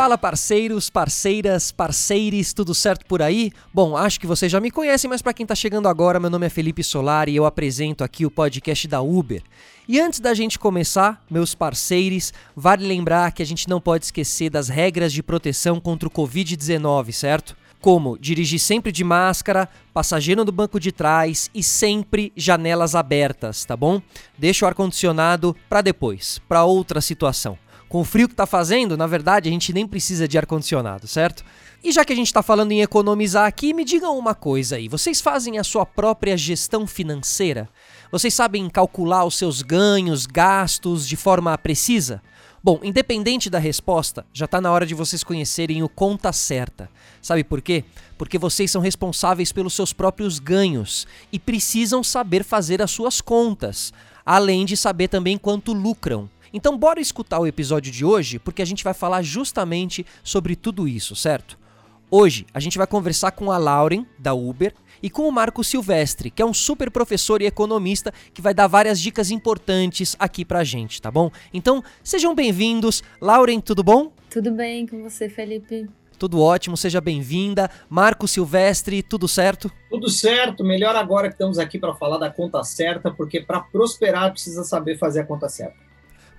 Fala parceiros, parceiras, parceires, tudo certo por aí? Bom, acho que vocês já me conhecem, mas para quem tá chegando agora, meu nome é Felipe Solari e eu apresento aqui o podcast da Uber. E antes da gente começar, meus parceiros, vale lembrar que a gente não pode esquecer das regras de proteção contra o Covid-19, certo? Como dirigir sempre de máscara, passageiro no banco de trás e sempre janelas abertas, tá bom? Deixa o ar-condicionado para depois, para outra situação. Com o frio que tá fazendo, na verdade, a gente nem precisa de ar-condicionado, certo? E já que a gente está falando em economizar aqui, me digam uma coisa aí: vocês fazem a sua própria gestão financeira? Vocês sabem calcular os seus ganhos, gastos de forma precisa? Bom, independente da resposta, já está na hora de vocês conhecerem o Conta Certa. Sabe por quê? Porque vocês são responsáveis pelos seus próprios ganhos e precisam saber fazer as suas contas, além de saber também quanto lucram. Então, bora escutar o episódio de hoje, porque a gente vai falar justamente sobre tudo isso, certo? Hoje a gente vai conversar com a Lauren, da Uber, e com o Marco Silvestre, que é um super professor e economista que vai dar várias dicas importantes aqui pra gente, tá bom? Então, sejam bem-vindos. Lauren, tudo bom? Tudo bem com você, Felipe? Tudo ótimo, seja bem-vinda. Marco Silvestre, tudo certo? Tudo certo, melhor agora que estamos aqui para falar da conta certa, porque para prosperar precisa saber fazer a conta certa.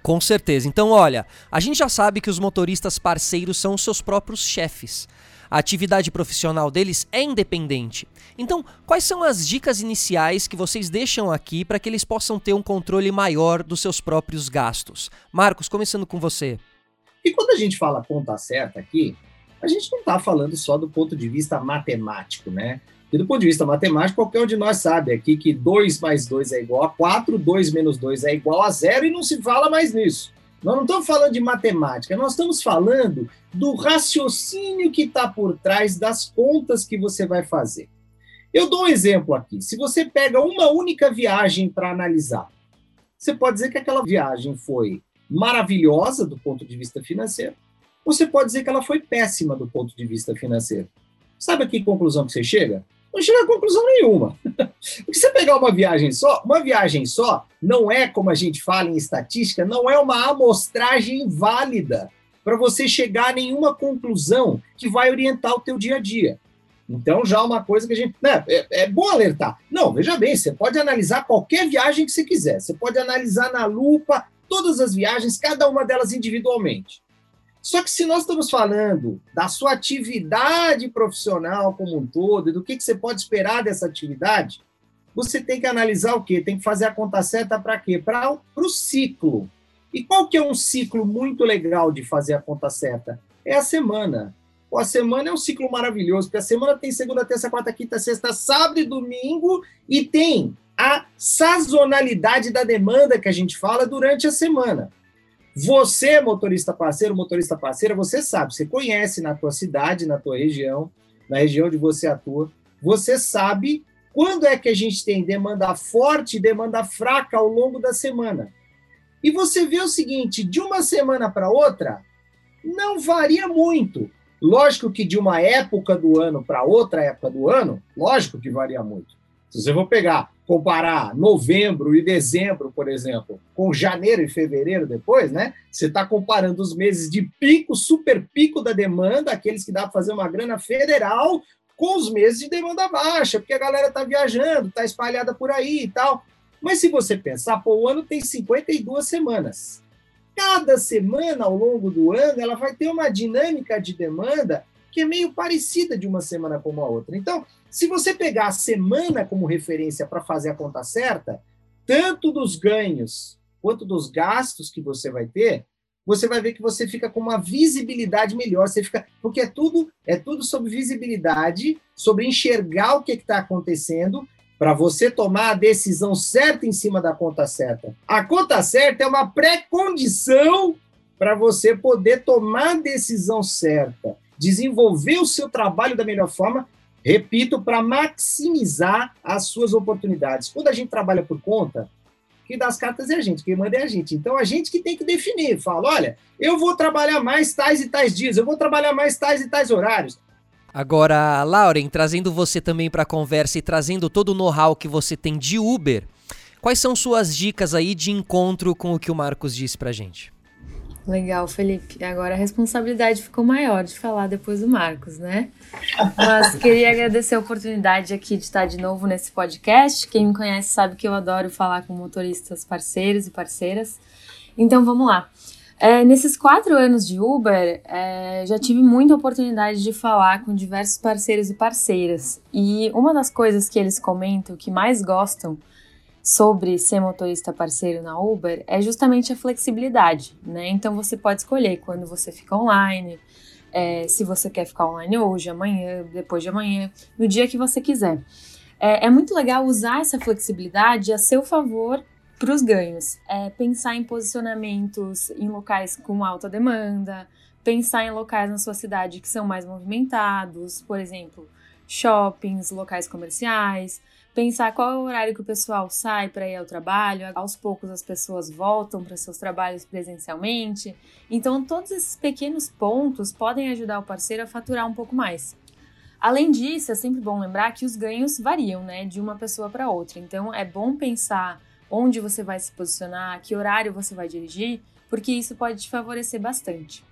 Com certeza. Então, olha, a gente já sabe que os motoristas parceiros são os seus próprios chefes. A atividade profissional deles é independente. Então, quais são as dicas iniciais que vocês deixam aqui para que eles possam ter um controle maior dos seus próprios gastos? Marcos, começando com você. E quando a gente fala conta certa aqui, a gente não está falando só do ponto de vista matemático, né? E do ponto de vista matemático, qualquer um de nós sabe aqui que 2 mais 2 é igual a 4, 2 menos 2 é igual a zero e não se fala mais nisso. Nós não estamos falando de matemática, nós estamos falando do raciocínio que está por trás das contas que você vai fazer. Eu dou um exemplo aqui. Se você pega uma única viagem para analisar, você pode dizer que aquela viagem foi maravilhosa do ponto de vista financeiro, ou você pode dizer que ela foi péssima do ponto de vista financeiro. Sabe a que conclusão que você chega? Não chega a conclusão nenhuma. Porque você pegar uma viagem só, uma viagem só não é, como a gente fala em estatística, não é uma amostragem válida para você chegar a nenhuma conclusão que vai orientar o teu dia a dia. Então, já uma coisa que a gente. Né, é, é bom alertar. Não, veja bem, você pode analisar qualquer viagem que você quiser. Você pode analisar na lupa todas as viagens, cada uma delas individualmente. Só que se nós estamos falando da sua atividade profissional como um todo e do que, que você pode esperar dessa atividade, você tem que analisar o quê? Tem que fazer a conta certa para quê? Para o ciclo. E qual que é um ciclo muito legal de fazer a conta certa? É a semana. Pô, a semana é um ciclo maravilhoso, porque a semana tem segunda, terça, quarta, quinta, sexta, sábado e domingo, e tem a sazonalidade da demanda que a gente fala durante a semana. Você, motorista parceiro, motorista parceira, você sabe, você conhece na tua cidade, na tua região, na região onde você atua, você sabe quando é que a gente tem demanda forte e demanda fraca ao longo da semana. E você vê o seguinte, de uma semana para outra, não varia muito. Lógico que de uma época do ano para outra época do ano, lógico que varia muito. Se você for pegar comparar novembro e dezembro, por exemplo, com janeiro e fevereiro depois, né? Você está comparando os meses de pico, super pico da demanda, aqueles que dá para fazer uma grana federal, com os meses de demanda baixa, porque a galera está viajando, está espalhada por aí e tal. Mas se você pensar, pô, o ano tem 52 semanas. Cada semana ao longo do ano, ela vai ter uma dinâmica de demanda que é meio parecida de uma semana como a outra. Então, se você pegar a semana como referência para fazer a conta certa, tanto dos ganhos quanto dos gastos que você vai ter, você vai ver que você fica com uma visibilidade melhor. Você fica, porque é tudo é tudo sobre visibilidade, sobre enxergar o que está acontecendo para você tomar a decisão certa em cima da conta certa. A conta certa é uma pré-condição para você poder tomar a decisão certa, desenvolver o seu trabalho da melhor forma Repito, para maximizar as suas oportunidades. Quando a gente trabalha por conta, quem dá as cartas é a gente, quem manda é a gente. Então, a gente que tem que definir. Fala, olha, eu vou trabalhar mais tais e tais dias, eu vou trabalhar mais tais e tais horários. Agora, Lauren, trazendo você também para a conversa e trazendo todo o know-how que você tem de Uber, quais são suas dicas aí de encontro com o que o Marcos disse para gente? Legal, Felipe. Agora a responsabilidade ficou maior de falar depois do Marcos, né? Mas queria agradecer a oportunidade aqui de estar de novo nesse podcast. Quem me conhece sabe que eu adoro falar com motoristas parceiros e parceiras. Então vamos lá. É, nesses quatro anos de Uber, é, já tive muita oportunidade de falar com diversos parceiros e parceiras. E uma das coisas que eles comentam que mais gostam sobre ser motorista parceiro na Uber é justamente a flexibilidade, né? Então você pode escolher quando você fica online, é, se você quer ficar online hoje, amanhã, depois de amanhã, no dia que você quiser. É, é muito legal usar essa flexibilidade a seu favor para os ganhos. É, pensar em posicionamentos em locais com alta demanda, pensar em locais na sua cidade que são mais movimentados, por exemplo, shoppings, locais comerciais, pensar qual é o horário que o pessoal sai para ir ao trabalho, aos poucos as pessoas voltam para seus trabalhos presencialmente. Então, todos esses pequenos pontos podem ajudar o parceiro a faturar um pouco mais. Além disso, é sempre bom lembrar que os ganhos variam, né, de uma pessoa para outra. Então, é bom pensar onde você vai se posicionar, que horário você vai dirigir, porque isso pode te favorecer bastante.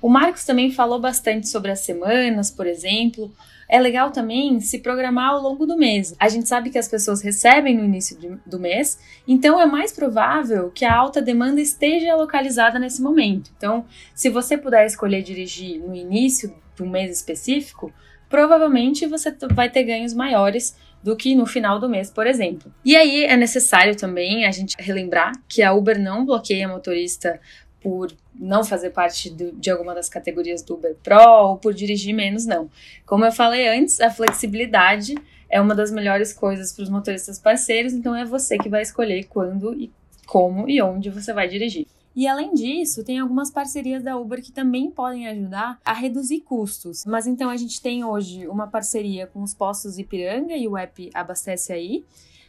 O Marcos também falou bastante sobre as semanas, por exemplo, é legal também se programar ao longo do mês. A gente sabe que as pessoas recebem no início do mês, então é mais provável que a alta demanda esteja localizada nesse momento. Então, se você puder escolher dirigir no início do mês específico, provavelmente você vai ter ganhos maiores do que no final do mês, por exemplo. E aí é necessário também a gente relembrar que a Uber não bloqueia motorista por não fazer parte do, de alguma das categorias do Uber Pro ou por dirigir menos, não. Como eu falei antes, a flexibilidade é uma das melhores coisas para os motoristas parceiros, então é você que vai escolher quando e como e onde você vai dirigir. E além disso, tem algumas parcerias da Uber que também podem ajudar a reduzir custos. Mas então a gente tem hoje uma parceria com os postos Ipiranga e o app Abastece Aí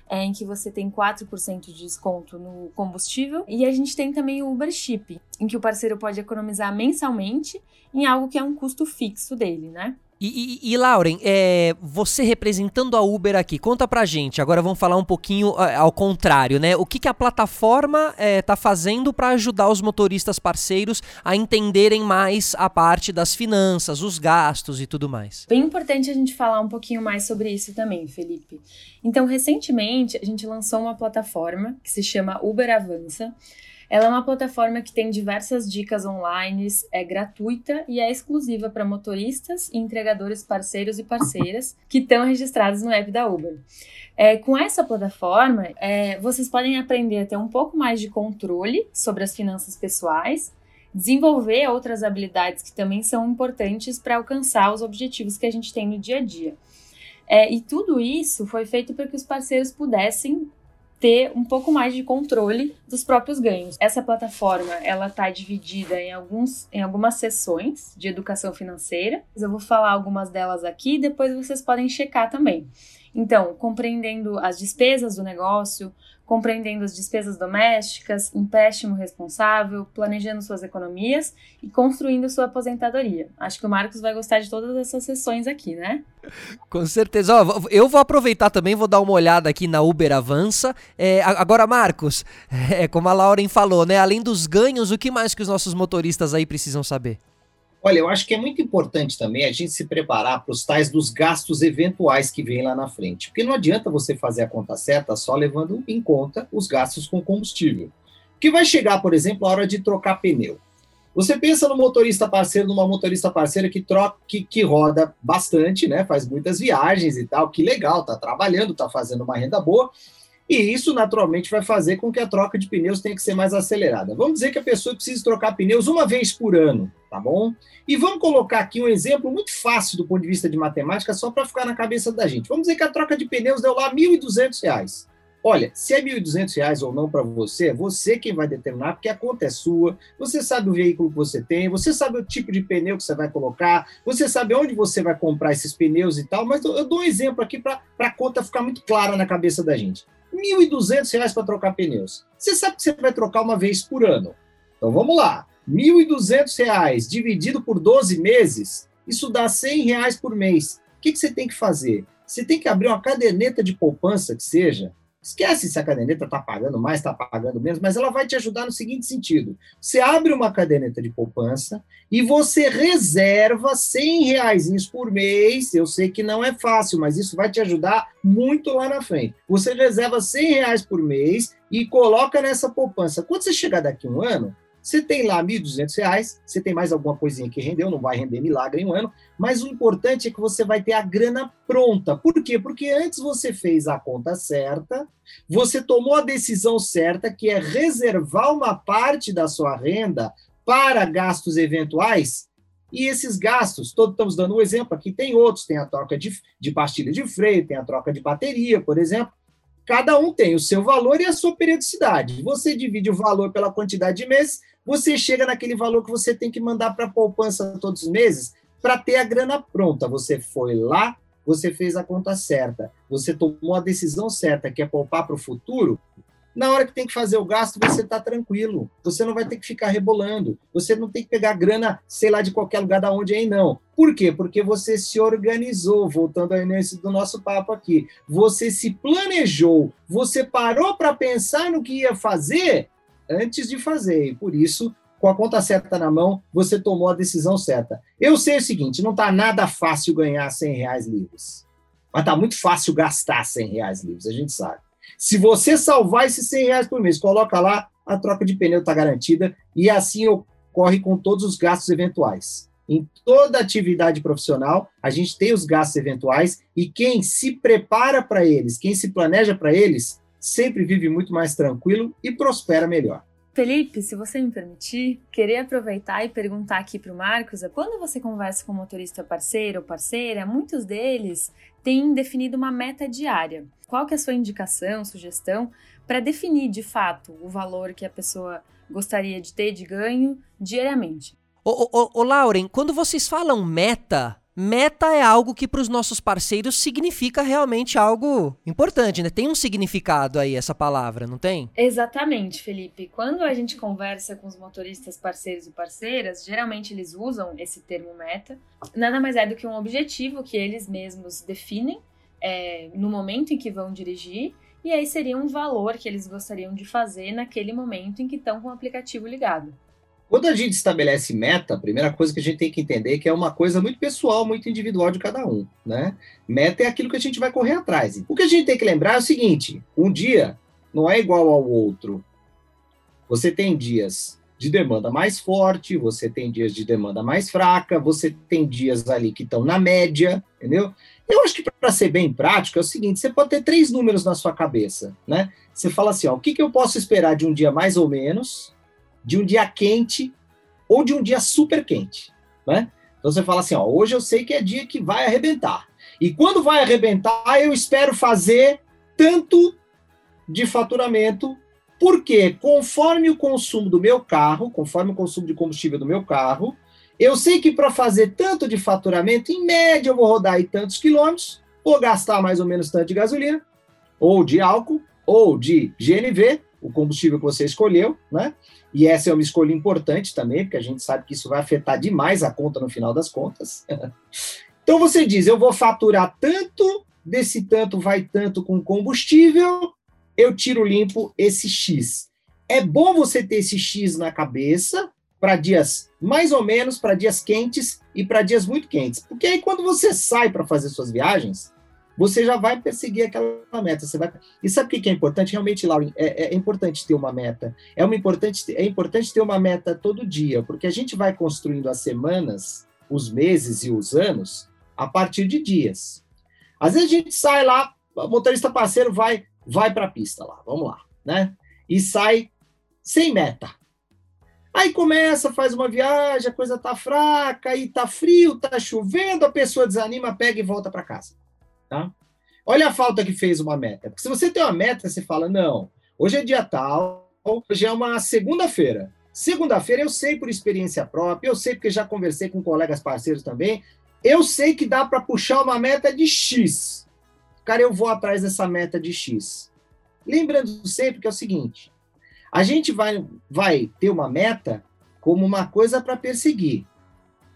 é, em que você tem 4% de desconto no combustível. E a gente tem também o Uber Chip, em que o parceiro pode economizar mensalmente em algo que é um custo fixo dele, né? E, e, e, Lauren, é, você representando a Uber aqui, conta pra gente. Agora vamos falar um pouquinho ao contrário, né? O que, que a plataforma é, tá fazendo para ajudar os motoristas parceiros a entenderem mais a parte das finanças, os gastos e tudo mais? Bem importante a gente falar um pouquinho mais sobre isso também, Felipe. Então, recentemente a gente lançou uma plataforma que se chama Uber Avança. Ela é uma plataforma que tem diversas dicas online, é gratuita e é exclusiva para motoristas e entregadores parceiros e parceiras que estão registrados no app da Uber. É, com essa plataforma, é, vocês podem aprender a ter um pouco mais de controle sobre as finanças pessoais, desenvolver outras habilidades que também são importantes para alcançar os objetivos que a gente tem no dia a dia. É, e tudo isso foi feito para que os parceiros pudessem ter um pouco mais de controle dos próprios ganhos. Essa plataforma, ela está dividida em, alguns, em algumas sessões de educação financeira. Eu vou falar algumas delas aqui, depois vocês podem checar também. Então, compreendendo as despesas do negócio, compreendendo as despesas domésticas, empréstimo responsável, planejando suas economias e construindo sua aposentadoria. Acho que o Marcos vai gostar de todas essas sessões aqui, né? Com certeza. Ó, eu vou aproveitar também, vou dar uma olhada aqui na Uber Avança. É, agora, Marcos, é, como a Lauren falou, né? Além dos ganhos, o que mais que os nossos motoristas aí precisam saber? Olha, eu acho que é muito importante também a gente se preparar para os tais dos gastos eventuais que vêm lá na frente. Porque não adianta você fazer a conta certa só levando em conta os gastos com combustível. Que vai chegar, por exemplo, a hora de trocar pneu. Você pensa no motorista parceiro, numa motorista parceira que troca, que, que roda bastante, né? Faz muitas viagens e tal, que legal, tá trabalhando, tá fazendo uma renda boa, e isso, naturalmente, vai fazer com que a troca de pneus tenha que ser mais acelerada. Vamos dizer que a pessoa precisa trocar pneus uma vez por ano, tá bom? E vamos colocar aqui um exemplo muito fácil do ponto de vista de matemática, só para ficar na cabeça da gente. Vamos dizer que a troca de pneus deu lá R$ 1.200. Olha, se é R$ 1.200 ou não para você, é você quem vai determinar, porque a conta é sua, você sabe o veículo que você tem, você sabe o tipo de pneu que você vai colocar, você sabe onde você vai comprar esses pneus e tal, mas eu dou um exemplo aqui para a conta ficar muito clara na cabeça da gente. R$ 1.200 para trocar pneus. Você sabe que você vai trocar uma vez por ano. Então vamos lá. R$ 1.200 dividido por 12 meses, isso dá 100 reais por mês. O que, que você tem que fazer? Você tem que abrir uma caderneta de poupança que seja, Esquece se a caderneta está pagando mais, está pagando menos, mas ela vai te ajudar no seguinte sentido: você abre uma caderneta de poupança e você reserva 100 reais por mês. Eu sei que não é fácil, mas isso vai te ajudar muito lá na frente. Você reserva 100 reais por mês e coloca nessa poupança. Quando você chegar daqui um ano, você tem lá R$ 1.200, você tem mais alguma coisinha que rendeu, não vai render milagre em um ano, mas o importante é que você vai ter a grana pronta. Por quê? Porque antes você fez a conta certa, você tomou a decisão certa, que é reservar uma parte da sua renda para gastos eventuais, e esses gastos, todos estamos dando um exemplo aqui, tem outros, tem a troca de, de pastilha de freio, tem a troca de bateria, por exemplo. Cada um tem o seu valor e a sua periodicidade. Você divide o valor pela quantidade de meses, você chega naquele valor que você tem que mandar para a poupança todos os meses para ter a grana pronta. Você foi lá, você fez a conta certa, você tomou a decisão certa, que é poupar para o futuro. Na hora que tem que fazer o gasto, você está tranquilo. Você não vai ter que ficar rebolando. Você não tem que pegar grana, sei lá, de qualquer lugar da onde aí, não. Por quê? Porque você se organizou, voltando ao início do nosso papo aqui. Você se planejou, você parou para pensar no que ia fazer antes de fazer. E por isso, com a conta certa na mão, você tomou a decisão certa. Eu sei o seguinte: não está nada fácil ganhar 100 reais livres. Mas está muito fácil gastar 100 reais livres, a gente sabe. Se você salvar esses 100 reais por mês, coloca lá, a troca de pneu está garantida e assim ocorre com todos os gastos eventuais. Em toda atividade profissional, a gente tem os gastos eventuais e quem se prepara para eles, quem se planeja para eles, sempre vive muito mais tranquilo e prospera melhor. Felipe, se você me permitir, queria aproveitar e perguntar aqui para o Marcos: quando você conversa com um motorista parceiro ou parceira, muitos deles têm definido uma meta diária. Qual que é a sua indicação, sugestão para definir de fato o valor que a pessoa gostaria de ter de ganho diariamente? Ô, ô, ô Lauren, quando vocês falam meta, Meta é algo que para os nossos parceiros significa realmente algo importante, né? Tem um significado aí essa palavra, não tem? Exatamente, Felipe. Quando a gente conversa com os motoristas parceiros e parceiras, geralmente eles usam esse termo meta. Nada mais é do que um objetivo que eles mesmos definem é, no momento em que vão dirigir. E aí seria um valor que eles gostariam de fazer naquele momento em que estão com o aplicativo ligado. Quando a gente estabelece meta, a primeira coisa que a gente tem que entender é que é uma coisa muito pessoal, muito individual de cada um, né? Meta é aquilo que a gente vai correr atrás. O que a gente tem que lembrar é o seguinte: um dia não é igual ao outro. Você tem dias de demanda mais forte, você tem dias de demanda mais fraca, você tem dias ali que estão na média, entendeu? Eu acho que para ser bem prático é o seguinte: você pode ter três números na sua cabeça, né? Você fala assim, ó, o que, que eu posso esperar de um dia mais ou menos? De um dia quente ou de um dia super quente, né? Então você fala assim, ó, hoje eu sei que é dia que vai arrebentar. E quando vai arrebentar, eu espero fazer tanto de faturamento, porque conforme o consumo do meu carro, conforme o consumo de combustível do meu carro, eu sei que para fazer tanto de faturamento, em média eu vou rodar aí tantos quilômetros, vou gastar mais ou menos tanto de gasolina, ou de álcool, ou de GNV, o combustível que você escolheu, né? E essa é uma escolha importante também, porque a gente sabe que isso vai afetar demais a conta no final das contas. então você diz: eu vou faturar tanto, desse tanto vai tanto com combustível, eu tiro limpo esse X. É bom você ter esse X na cabeça para dias mais ou menos, para dias quentes e para dias muito quentes. Porque aí quando você sai para fazer suas viagens, você já vai perseguir aquela meta. Você vai... E sabe o que é importante? Realmente, Lauren, é, é importante ter uma meta. É, uma importante, é importante ter uma meta todo dia, porque a gente vai construindo as semanas, os meses e os anos a partir de dias. Às vezes a gente sai lá, motorista parceiro vai, vai para a pista lá, vamos lá, né? E sai sem meta. Aí começa, faz uma viagem, a coisa tá fraca, aí tá frio, tá chovendo, a pessoa desanima, pega e volta para casa. Tá? Olha a falta que fez uma meta. Porque se você tem uma meta, você fala, não, hoje é dia tal, hoje é uma segunda-feira. Segunda-feira eu sei por experiência própria, eu sei porque já conversei com colegas parceiros também, eu sei que dá para puxar uma meta de X. Cara, eu vou atrás dessa meta de X. Lembrando sempre que é o seguinte, a gente vai, vai ter uma meta como uma coisa para perseguir.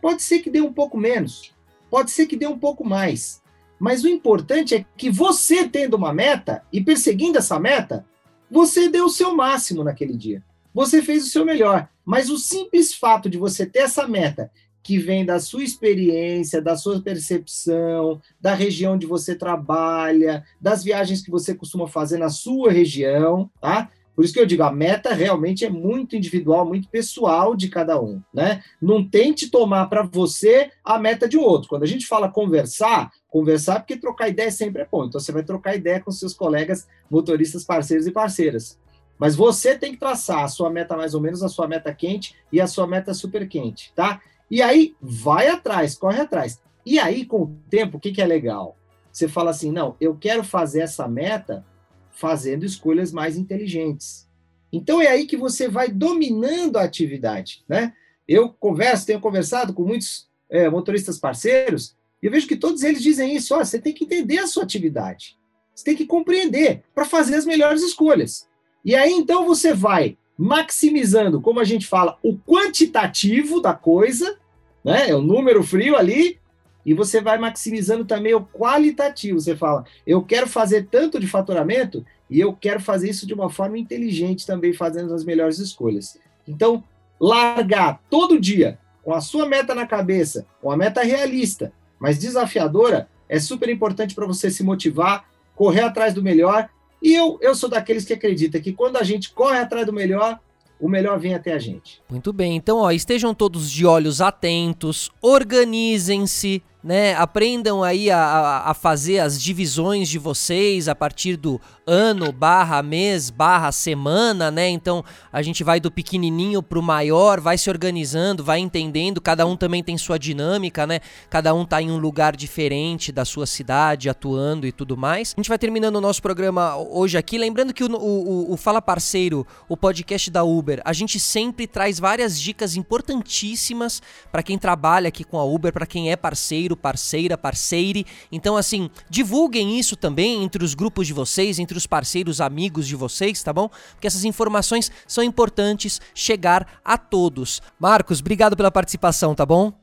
Pode ser que dê um pouco menos, pode ser que dê um pouco mais. Mas o importante é que você tendo uma meta e perseguindo essa meta, você deu o seu máximo naquele dia. Você fez o seu melhor. Mas o simples fato de você ter essa meta, que vem da sua experiência, da sua percepção, da região onde você trabalha, das viagens que você costuma fazer na sua região, tá? Por isso que eu digo, a meta realmente é muito individual, muito pessoal de cada um, né? Não tente tomar para você a meta de outro. Quando a gente fala conversar, conversar porque trocar ideia sempre é bom. Então você vai trocar ideia com seus colegas motoristas, parceiros e parceiras. Mas você tem que traçar a sua meta mais ou menos, a sua meta quente e a sua meta super quente, tá? E aí vai atrás, corre atrás. E aí com o tempo, o que, que é legal? Você fala assim, não, eu quero fazer essa meta fazendo escolhas mais inteligentes. Então é aí que você vai dominando a atividade, né? Eu converso, tenho conversado com muitos é, motoristas parceiros e eu vejo que todos eles dizem isso: ó, você tem que entender a sua atividade, você tem que compreender para fazer as melhores escolhas. E aí então você vai maximizando, como a gente fala, o quantitativo da coisa, né? É o número frio ali, e você vai maximizando também o qualitativo. Você fala, eu quero fazer tanto de faturamento e eu quero fazer isso de uma forma inteligente também, fazendo as melhores escolhas. Então, largar todo dia com a sua meta na cabeça, com a meta realista, mas desafiadora, é super importante para você se motivar, correr atrás do melhor. E eu, eu sou daqueles que acredita que quando a gente corre atrás do melhor, o melhor vem até a gente. Muito bem, então ó, estejam todos de olhos atentos, organizem-se, né? Aprendam aí a, a, fazer as divisões de vocês a partir do ano, barra mês, barra semana, né? Então a gente vai do pequenininho pro maior, vai se organizando, vai entendendo, cada um também tem sua dinâmica, né? Cada um tá em um lugar diferente da sua cidade, atuando e tudo mais. A gente vai terminando o nosso programa hoje aqui, lembrando que o, o, o Fala Parceiro, o podcast da Uber, a gente sempre traz várias dicas importantíssimas para quem trabalha aqui com a Uber, para quem é parceiro parceiro, parceira, parceire. Então, assim, divulguem isso também entre os grupos de vocês, entre os parceiros, amigos de vocês, tá bom? Porque essas informações são importantes chegar a todos. Marcos, obrigado pela participação, tá bom?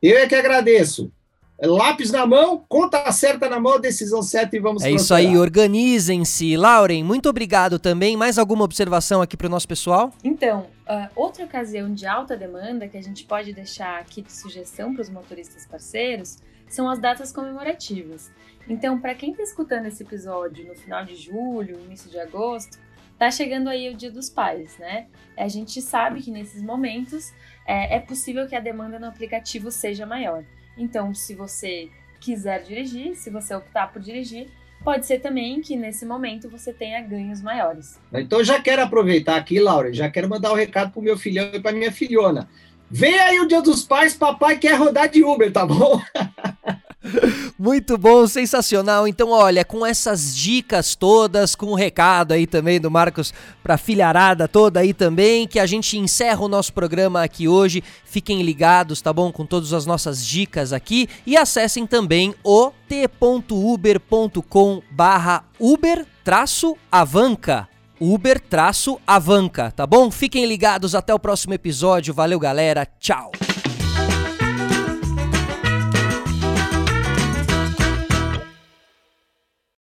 Eu é que agradeço. Lápis na mão, conta certa na mão, decisão certa e vamos É isso aí, organizem-se. Lauren, muito obrigado também. Mais alguma observação aqui para o nosso pessoal? Então, uh, outra ocasião de alta demanda que a gente pode deixar aqui de sugestão para os motoristas parceiros são as datas comemorativas. Então, para quem está escutando esse episódio no final de julho, início de agosto, tá chegando aí o Dia dos Pais, né? A gente sabe que nesses momentos é, é possível que a demanda no aplicativo seja maior. Então, se você quiser dirigir, se você optar por dirigir, pode ser também que nesse momento você tenha ganhos maiores. Então, já quero aproveitar aqui, Laura, já quero mandar o um recado para o meu filhão e para minha filhona. Vem aí o Dia dos Pais, papai quer rodar de Uber, tá bom? Muito bom, sensacional. Então, olha, com essas dicas todas, com o recado aí também do Marcos para filharada toda aí também, que a gente encerra o nosso programa aqui hoje. Fiquem ligados, tá bom? Com todas as nossas dicas aqui e acessem também o t.uber.com/uber-avanca. Uber-Avanca, tá bom? Fiquem ligados, até o próximo episódio. Valeu, galera. Tchau.